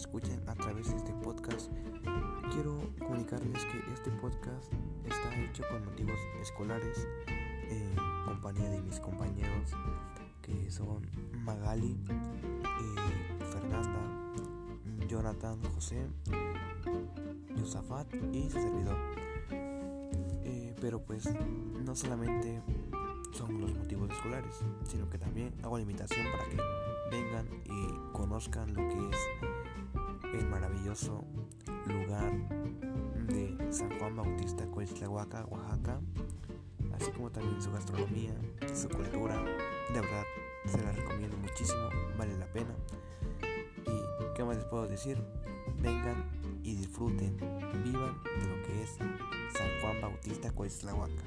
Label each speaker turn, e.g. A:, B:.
A: escuchen a través de este podcast, quiero comunicarles que este podcast está hecho con motivos escolares, en compañía de mis compañeros que son Magali, eh, Fernanda, Jonathan, José, Yosafat y su servidor. Eh, pero pues no solamente son los motivos escolares, sino que también hago la invitación para que vengan y conozcan lo que es lugar de San Juan Bautista Coixtlahuaca, Oaxaca, así como también su gastronomía, su cultura. De verdad, se la recomiendo muchísimo, vale la pena. Y qué más les puedo decir, vengan y disfruten, vivan de lo que es San Juan Bautista Coixtlahuaca.